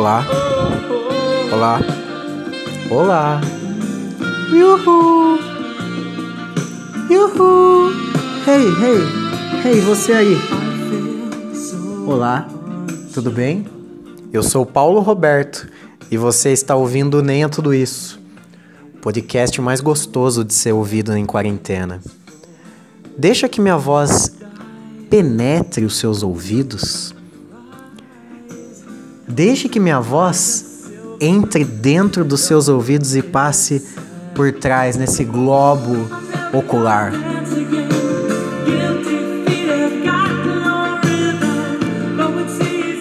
Olá. Olá. Olá. Yuhu. Yuhu. Hey, hey. Hey, você aí. Olá. Tudo bem? Eu sou Paulo Roberto e você está ouvindo Nem é Tudo Isso. Podcast mais gostoso de ser ouvido em quarentena. Deixa que minha voz penetre os seus ouvidos. Deixe que minha voz entre dentro dos seus ouvidos e passe por trás nesse globo ocular.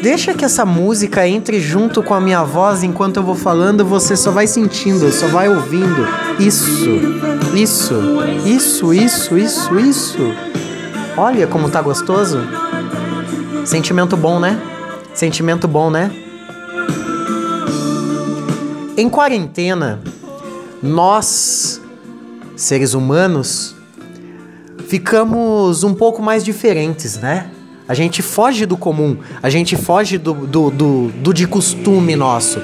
Deixa que essa música entre junto com a minha voz enquanto eu vou falando, você só vai sentindo, só vai ouvindo. Isso, isso, isso, isso, isso, isso. Olha como tá gostoso. Sentimento bom, né? Sentimento bom, né? Em quarentena, nós, seres humanos, ficamos um pouco mais diferentes, né? A gente foge do comum, a gente foge do, do, do, do de costume nosso.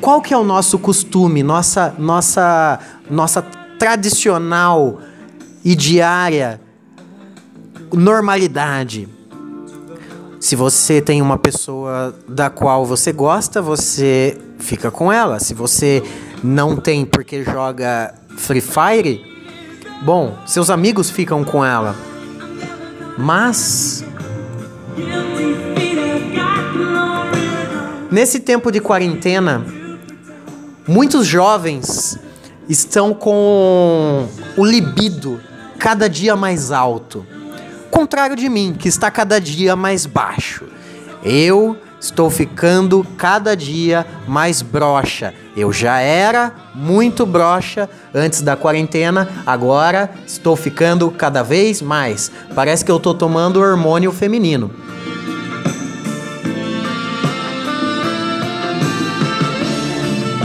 Qual que é o nosso costume, nossa, nossa, nossa tradicional e diária normalidade? Se você tem uma pessoa da qual você gosta, você fica com ela. Se você não tem porque joga Free Fire, bom, seus amigos ficam com ela. Mas Nesse tempo de quarentena, muitos jovens estão com o libido cada dia mais alto. Contrário de mim, que está cada dia mais baixo. Eu estou ficando cada dia mais broxa. Eu já era muito broxa antes da quarentena, agora estou ficando cada vez mais. Parece que eu estou tomando hormônio feminino.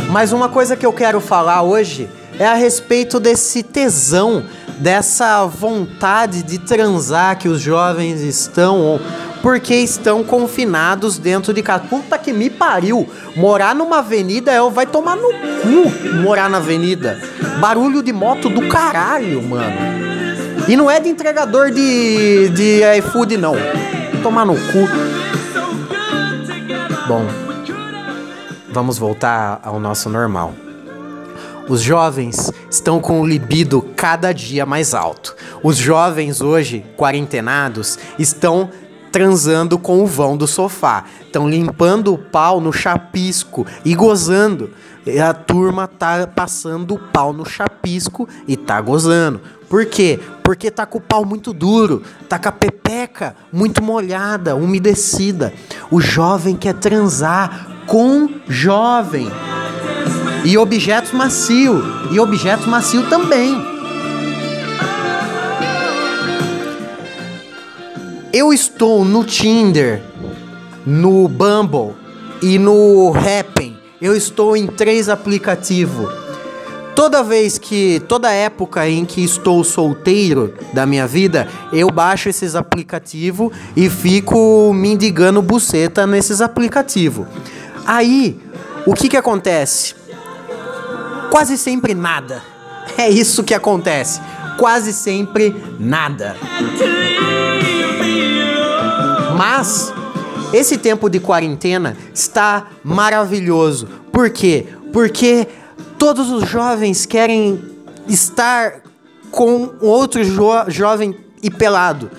Mas uma coisa que eu quero falar hoje é a respeito desse tesão, dessa vontade de transar que os jovens estão porque estão confinados dentro de casa. Puta que me pariu! Morar numa avenida é vai tomar no cu morar na avenida. Barulho de moto do caralho, mano. E não é de entregador de, de iFood, não. Tomar no cu. Bom, vamos voltar ao nosso normal. Os jovens estão com o libido cada dia mais alto. Os jovens hoje, quarentenados, estão transando com o vão do sofá. Estão limpando o pau no chapisco e gozando. A turma tá passando o pau no chapisco e tá gozando. Por quê? Porque tá com o pau muito duro, tá com a pepeca muito molhada, umedecida. O jovem quer transar com jovem. E objetos macio, e objetos macio também. Eu estou no Tinder, no Bumble e no Happn. Eu estou em três aplicativos. Toda vez que, toda época em que estou solteiro da minha vida, eu baixo esses aplicativos e fico mendigando buceta nesses aplicativos. Aí, o que que acontece? Quase sempre nada. É isso que acontece. Quase sempre nada. Mas esse tempo de quarentena está maravilhoso. Por quê? Porque todos os jovens querem estar com outro jo jovem e pelado.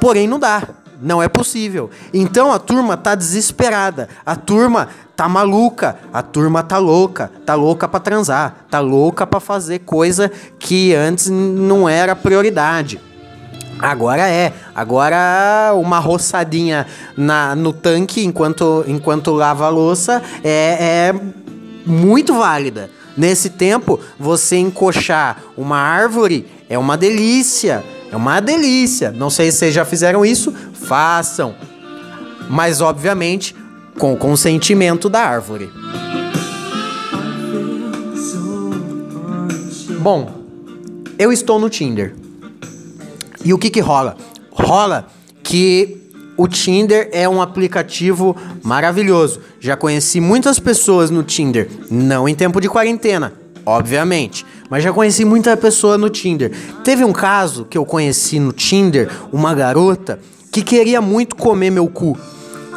Porém, não dá. Não é possível. Então a turma tá desesperada. A turma tá maluca. A turma tá louca. Tá louca para transar. Tá louca para fazer coisa que antes não era prioridade. Agora é. Agora uma roçadinha na, no tanque enquanto, enquanto lava a louça é, é muito válida. Nesse tempo, você encoxar uma árvore é uma delícia. É uma delícia. Não sei se vocês já fizeram isso, façam. Mas, obviamente, com o consentimento da árvore. Bom, eu estou no Tinder. E o que que rola? Rola que o Tinder é um aplicativo maravilhoso. Já conheci muitas pessoas no Tinder, não em tempo de quarentena, obviamente, mas já conheci muita pessoa no Tinder. Teve um caso que eu conheci no Tinder, uma garota que queria muito comer meu cu.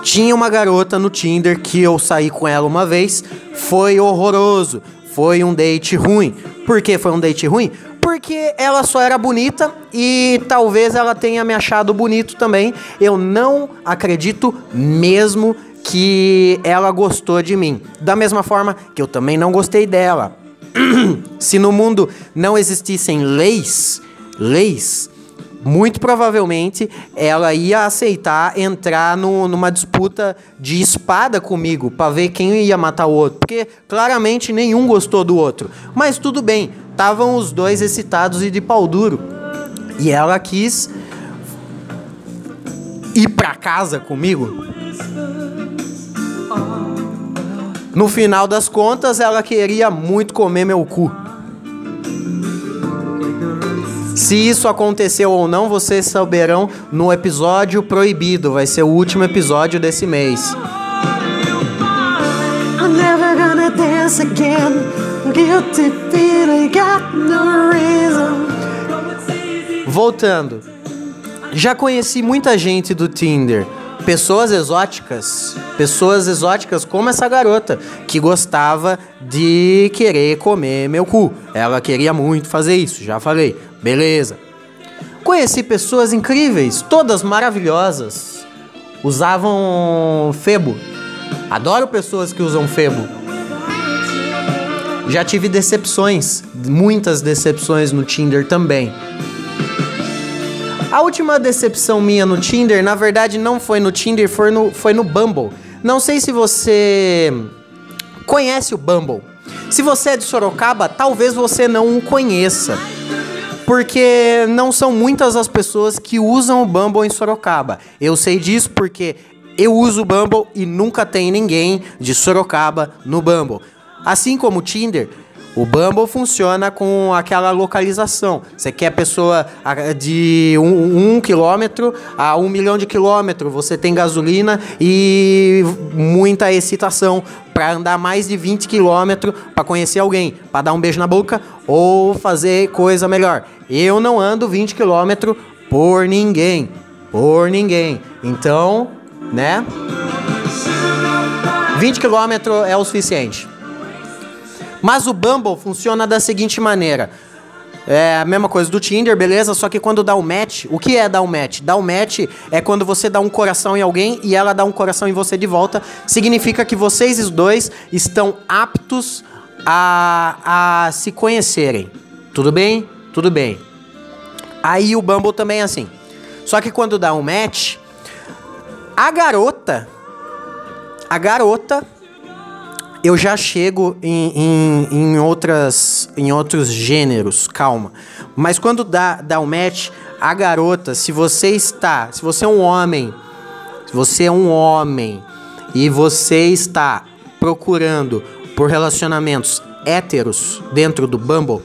Tinha uma garota no Tinder que eu saí com ela uma vez, foi horroroso, foi um date ruim. Por que foi um date ruim? porque ela só era bonita e talvez ela tenha me achado bonito também. Eu não acredito mesmo que ela gostou de mim. Da mesma forma que eu também não gostei dela. Se no mundo não existissem leis, leis, muito provavelmente ela ia aceitar entrar no, numa disputa de espada comigo para ver quem ia matar o outro, porque claramente nenhum gostou do outro. Mas tudo bem, estavam os dois excitados e de pau duro. E ela quis ir para casa comigo. No final das contas, ela queria muito comer meu cu. Se isso aconteceu ou não, vocês saberão no episódio proibido. Vai ser o último episódio desse mês. Voltando. Já conheci muita gente do Tinder. Pessoas exóticas, pessoas exóticas como essa garota que gostava de querer comer meu cu. Ela queria muito fazer isso, já falei. Beleza. Conheci pessoas incríveis, todas maravilhosas. Usavam febo. Adoro pessoas que usam febo. Já tive decepções, muitas decepções no Tinder também. A última decepção minha no Tinder, na verdade, não foi no Tinder, foi no, foi no Bumble. Não sei se você conhece o Bumble. Se você é de Sorocaba, talvez você não o conheça. Porque não são muitas as pessoas que usam o Bumble em Sorocaba. Eu sei disso porque eu uso o Bumble e nunca tem ninguém de Sorocaba no Bumble. Assim como o Tinder, o Bumble funciona com aquela localização. Você quer pessoa de um, um, quilômetro a um milhão de quilômetros. Você tem gasolina e muita excitação para andar mais de 20 quilômetros para conhecer alguém, para dar um beijo na boca ou fazer coisa melhor. Eu não ando 20 quilômetros por ninguém. Por ninguém. Então, né? 20 quilômetros é o suficiente. Mas o Bumble funciona da seguinte maneira. É a mesma coisa do Tinder, beleza? Só que quando dá o um match, o que é dar um match? Dar um match é quando você dá um coração em alguém e ela dá um coração em você de volta. Significa que vocês os dois estão aptos a, a se conhecerem. Tudo bem? Tudo bem. Aí o Bumble também é assim. Só que quando dá um match, a garota, a garota eu já chego em, em, em, outras, em outros gêneros, calma. Mas quando dá, dá o um match, a garota, se você está, se você é um homem, se você é um homem e você está procurando por relacionamentos héteros dentro do Bumble,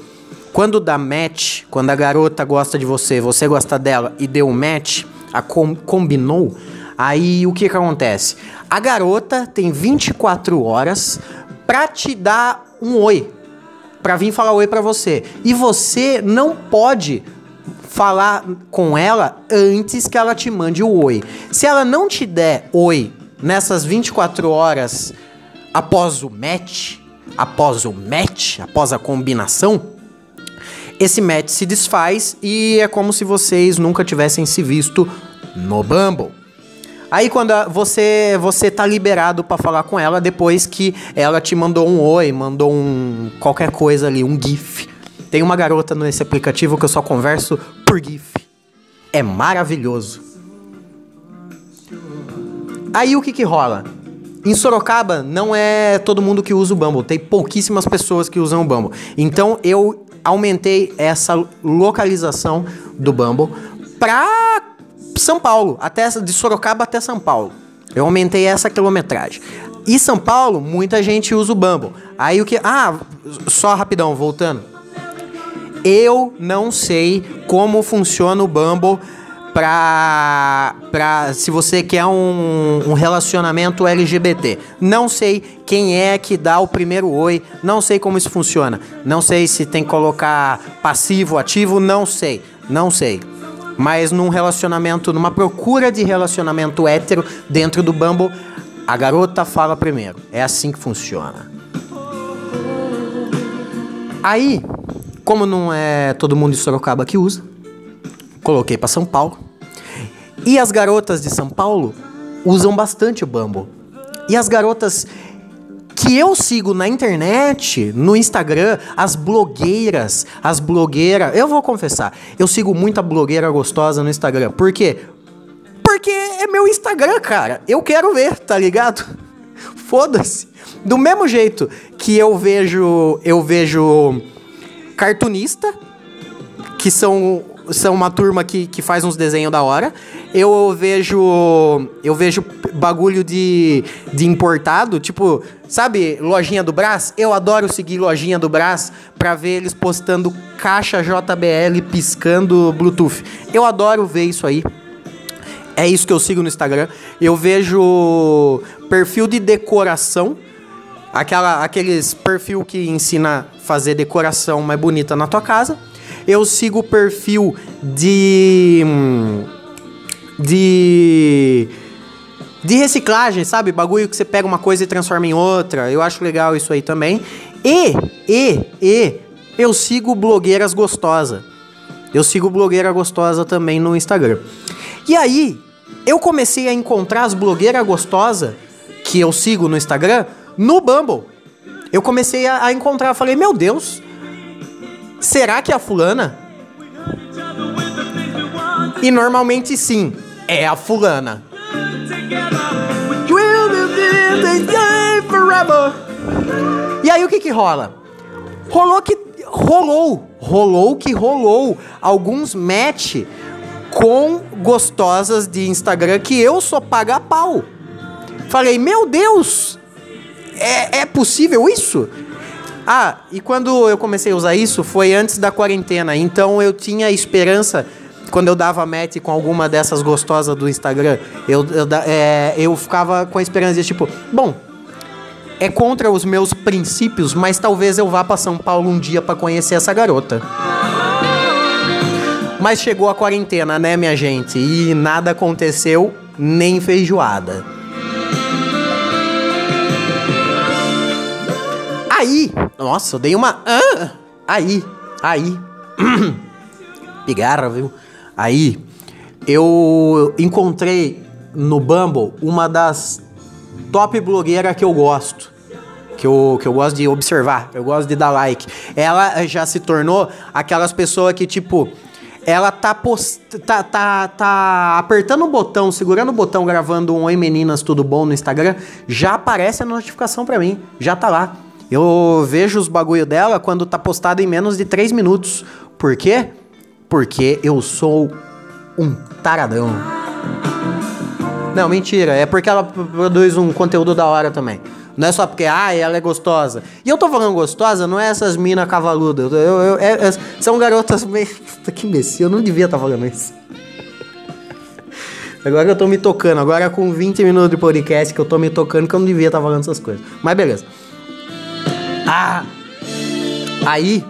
quando dá match, quando a garota gosta de você, você gosta dela e deu match, a com, combinou, aí o que que acontece? A garota tem 24 horas pra te dar um oi, pra vir falar oi pra você. E você não pode falar com ela antes que ela te mande o oi. Se ela não te der oi nessas 24 horas após o match, após o match, após a combinação, esse match se desfaz e é como se vocês nunca tivessem se visto no Bumble. Aí quando você você tá liberado para falar com ela depois que ela te mandou um oi, mandou um qualquer coisa ali, um gif. Tem uma garota nesse aplicativo que eu só converso por gif. É maravilhoso. Aí o que que rola? Em Sorocaba não é todo mundo que usa o Bumble, tem pouquíssimas pessoas que usam o Bumble. Então eu aumentei essa localização do Bumble pra são Paulo, até de Sorocaba até São Paulo. Eu aumentei essa quilometragem. E São Paulo, muita gente usa o Bumble. Aí o que. Ah, só rapidão, voltando. Eu não sei como funciona o Bumble pra, pra se você quer um, um relacionamento LGBT. Não sei quem é que dá o primeiro oi, não sei como isso funciona. Não sei se tem que colocar passivo, ativo, não sei, não sei. Mas num relacionamento, numa procura de relacionamento hétero dentro do Bumble, a garota fala primeiro. É assim que funciona. Aí, como não é todo mundo de Sorocaba que usa, coloquei para São Paulo. E as garotas de São Paulo usam bastante o Bumble. E as garotas que eu sigo na internet, no Instagram, as blogueiras, as blogueiras, eu vou confessar, eu sigo muita blogueira gostosa no Instagram. Por quê? Porque é meu Instagram, cara. Eu quero ver, tá ligado? Foda-se. Do mesmo jeito que eu vejo, eu vejo cartunista que são são uma turma que, que faz uns desenhos da hora. Eu vejo. Eu vejo bagulho de, de importado, tipo, sabe, lojinha do Brás? Eu adoro seguir lojinha do Brás pra ver eles postando caixa JBL piscando Bluetooth. Eu adoro ver isso aí. É isso que eu sigo no Instagram. Eu vejo perfil de decoração. Aquela, aqueles perfil que ensina a fazer decoração mais bonita na tua casa. Eu sigo o perfil de. De. De reciclagem, sabe? Bagulho que você pega uma coisa e transforma em outra. Eu acho legal isso aí também. E, e, e, eu sigo blogueiras gostosa. Eu sigo blogueira gostosa também no Instagram. E aí, eu comecei a encontrar as blogueiras gostosas que eu sigo no Instagram no Bumble. Eu comecei a, a encontrar, falei, meu Deus, Será que é a fulana? E normalmente sim, é a fulana. E aí o que que rola? Rolou que rolou, rolou que rolou alguns match com gostosas de Instagram que eu sou paga pau. Falei, meu Deus, é, é possível isso? Ah, e quando eu comecei a usar isso foi antes da quarentena, então eu tinha esperança quando eu dava match com alguma dessas gostosas do Instagram, eu, eu, é, eu ficava com a esperança de tipo, bom, é contra os meus princípios, mas talvez eu vá para São Paulo um dia para conhecer essa garota. Mas chegou a quarentena, né, minha gente? E nada aconteceu, nem feijoada. Aí, nossa, eu dei uma. Ah, aí, aí. Pigarra, viu? Aí, eu encontrei no Bumble uma das top blogueiras que eu gosto. Que eu, que eu gosto de observar, eu gosto de dar like. Ela já se tornou aquelas pessoas que, tipo, ela tá, post... tá, tá, tá apertando o botão, segurando o botão, gravando um Oi Meninas Tudo Bom no Instagram, já aparece a notificação pra mim, já tá lá. Eu vejo os bagulho dela quando tá postado em menos de 3 minutos. Por quê? Porque eu sou um taradão. Não, mentira. É porque ela produz um conteúdo da hora também. Não é só porque, ah, ela é gostosa. E eu tô falando gostosa, não é essas minas cavaludas. Eu, eu, é, é, são garotas meio. que imbecil, eu não devia estar tá falando isso. Agora eu tô me tocando. Agora com 20 minutos de podcast que eu tô me tocando que eu não devia estar tá falando essas coisas. Mas beleza. Ah! Aí,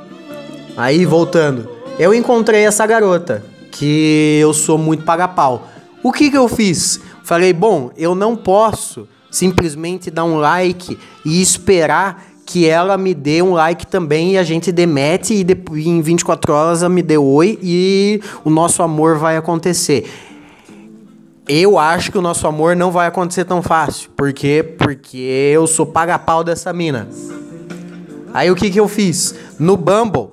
aí voltando, eu encontrei essa garota que eu sou muito paga-pau. O que que eu fiz? Falei, bom, eu não posso simplesmente dar um like e esperar que ela me dê um like também e a gente demete e depois, em 24 horas ela me dê oi e o nosso amor vai acontecer. Eu acho que o nosso amor não vai acontecer tão fácil. Por quê? Porque eu sou paga-pau dessa mina. Aí o que, que eu fiz? No Bumble,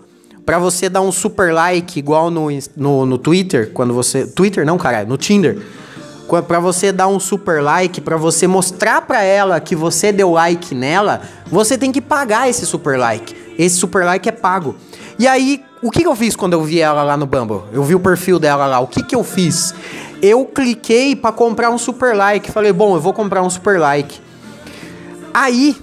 para você dar um super like, igual no, no, no Twitter, quando você. Twitter não, caralho, no Tinder. Para você dar um super like, para você mostrar para ela que você deu like nela, você tem que pagar esse super like. Esse super like é pago. E aí, o que, que eu fiz quando eu vi ela lá no Bumble? Eu vi o perfil dela lá. O que, que eu fiz? Eu cliquei para comprar um super like. Falei, bom, eu vou comprar um super like. Aí,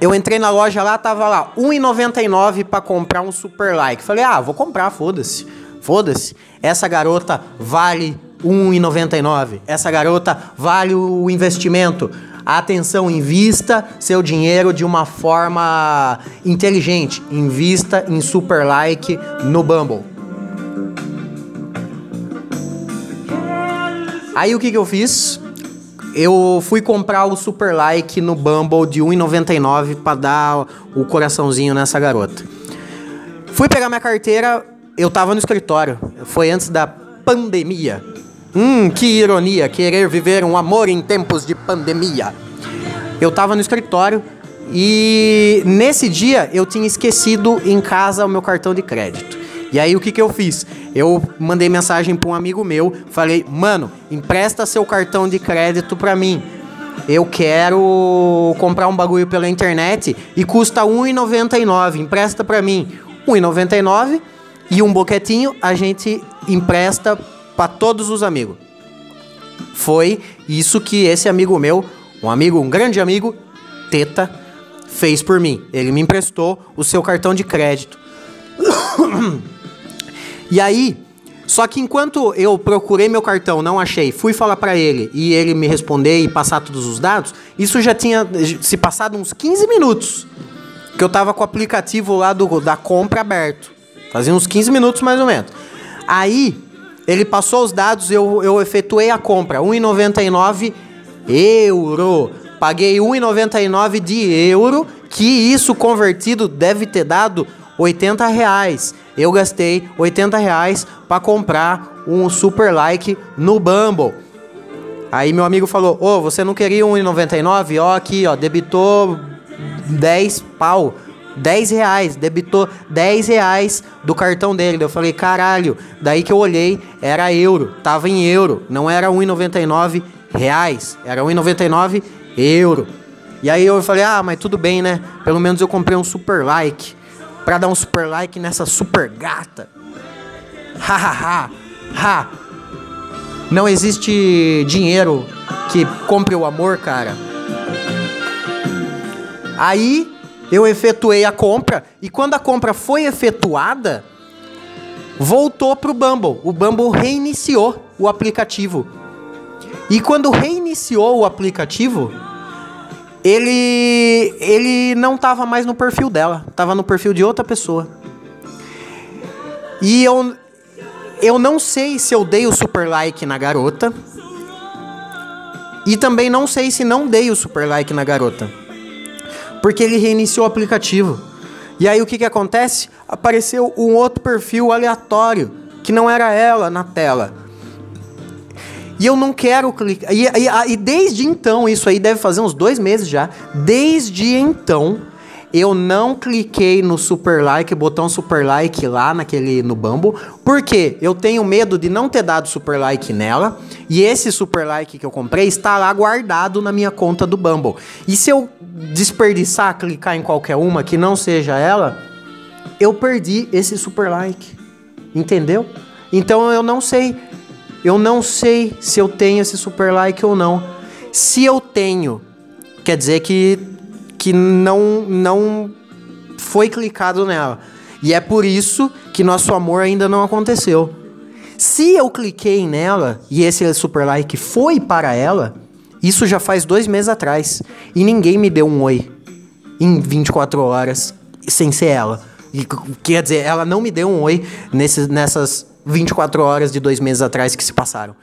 eu entrei na loja lá, tava lá, R$1,99 para comprar um super like. Falei, ah, vou comprar, foda-se. Foda-se. Essa garota vale 1,99. Essa garota vale o investimento. Atenção, invista seu dinheiro de uma forma inteligente. Invista em super like no Bumble. Aí o que, que eu fiz? Eu fui comprar o super like no Bumble de 1,99 para dar o coraçãozinho nessa garota. Fui pegar minha carteira, eu tava no escritório. Foi antes da pandemia. Hum, que ironia, querer viver um amor em tempos de pandemia. Eu tava no escritório e nesse dia eu tinha esquecido em casa o meu cartão de crédito. E aí o que, que eu fiz? Eu mandei mensagem para um amigo meu, falei, mano, empresta seu cartão de crédito para mim. Eu quero comprar um bagulho pela internet e custa R$1,99. Empresta para mim. R$1,99 e um boquetinho a gente empresta para todos os amigos. Foi isso que esse amigo meu, um amigo, um grande amigo, Teta, fez por mim. Ele me emprestou o seu cartão de crédito. e aí, só que enquanto eu procurei meu cartão, não achei, fui falar para ele e ele me responder e passar todos os dados, isso já tinha se passado uns 15 minutos. Que eu tava com o aplicativo lá do, da compra aberto. Fazia uns 15 minutos mais ou menos. Aí, ele passou os dados, eu, eu efetuei a compra. 1,99 euro. Paguei 1,99 de euro, que isso convertido deve ter dado 80 reais. Eu gastei 80 reais para comprar um super like no Bumble. Aí meu amigo falou: Ô, oh, você não queria 1,99? Ó, aqui, ó, debitou 10 pau. 10 reais, debitou 10 reais do cartão dele. Eu falei, caralho. Daí que eu olhei, era euro, tava em euro, não era 1,99 reais, era 1,99 euro. E aí eu falei, ah, mas tudo bem, né? Pelo menos eu comprei um super like. Pra dar um super like nessa super gata. Ha ha ha. Ha. Não existe dinheiro que compre o amor, cara. Aí eu efetuei a compra e quando a compra foi efetuada, voltou para o Bumble. O Bumble reiniciou o aplicativo. E quando reiniciou o aplicativo, ele ele não estava mais no perfil dela, estava no perfil de outra pessoa. E eu eu não sei se eu dei o super like na garota. E também não sei se não dei o super like na garota. Porque ele reiniciou o aplicativo. E aí o que, que acontece? Apareceu um outro perfil aleatório, que não era ela na tela. E eu não quero clicar. E, e, e, desde então, isso aí deve fazer uns dois meses já. Desde então, eu não cliquei no super like, botão super like lá naquele no Bumble, porque eu tenho medo de não ter dado super like nela, e esse super like que eu comprei está lá guardado na minha conta do Bumble. E se eu desperdiçar clicar em qualquer uma que não seja ela, eu perdi esse super like. Entendeu? Então eu não sei. Eu não sei se eu tenho esse super like ou não. Se eu tenho, quer dizer que que não não foi clicado nela. E é por isso que nosso amor ainda não aconteceu. Se eu cliquei nela e esse super like foi para ela, isso já faz dois meses atrás. E ninguém me deu um oi em 24 horas sem ser ela. E, quer dizer, ela não me deu um oi nesses, nessas 24 horas de dois meses atrás que se passaram.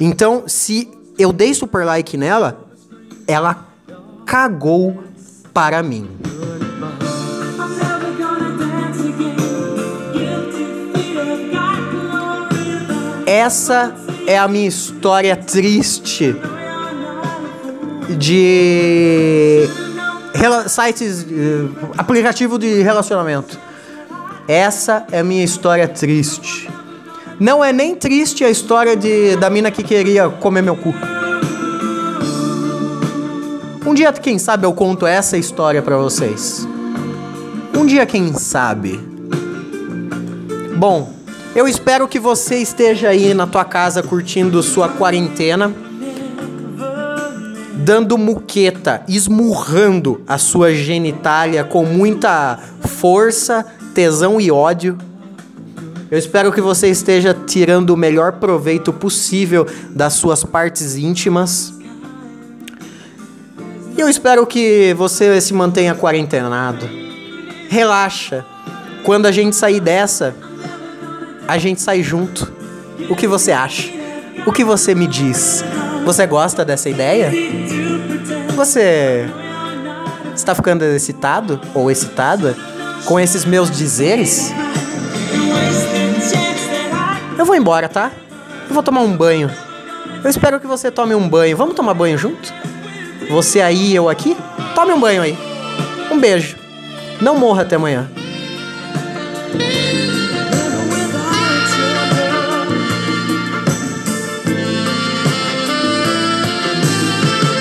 Então, se eu dei super like nela, ela cagou para mim. Essa é a minha história triste de sites, uh, aplicativo de relacionamento. Essa é a minha história triste. Não é nem triste a história de, da mina que queria comer meu cu. Um dia, quem sabe, eu conto essa história para vocês. Um dia, quem sabe. Bom, eu espero que você esteja aí na tua casa curtindo sua quarentena, dando muqueta, esmurrando a sua genitália com muita força, tesão e ódio. Eu espero que você esteja tirando o melhor proveito possível das suas partes íntimas. E eu espero que você se mantenha quarentenado. Relaxa. Quando a gente sair dessa, a gente sai junto. O que você acha? O que você me diz? Você gosta dessa ideia? Você está ficando excitado ou excitada com esses meus dizeres? Eu vou embora, tá? Eu vou tomar um banho. Eu espero que você tome um banho. Vamos tomar banho junto? Você aí, eu aqui? Tome um banho aí. Um beijo. Não morra até amanhã.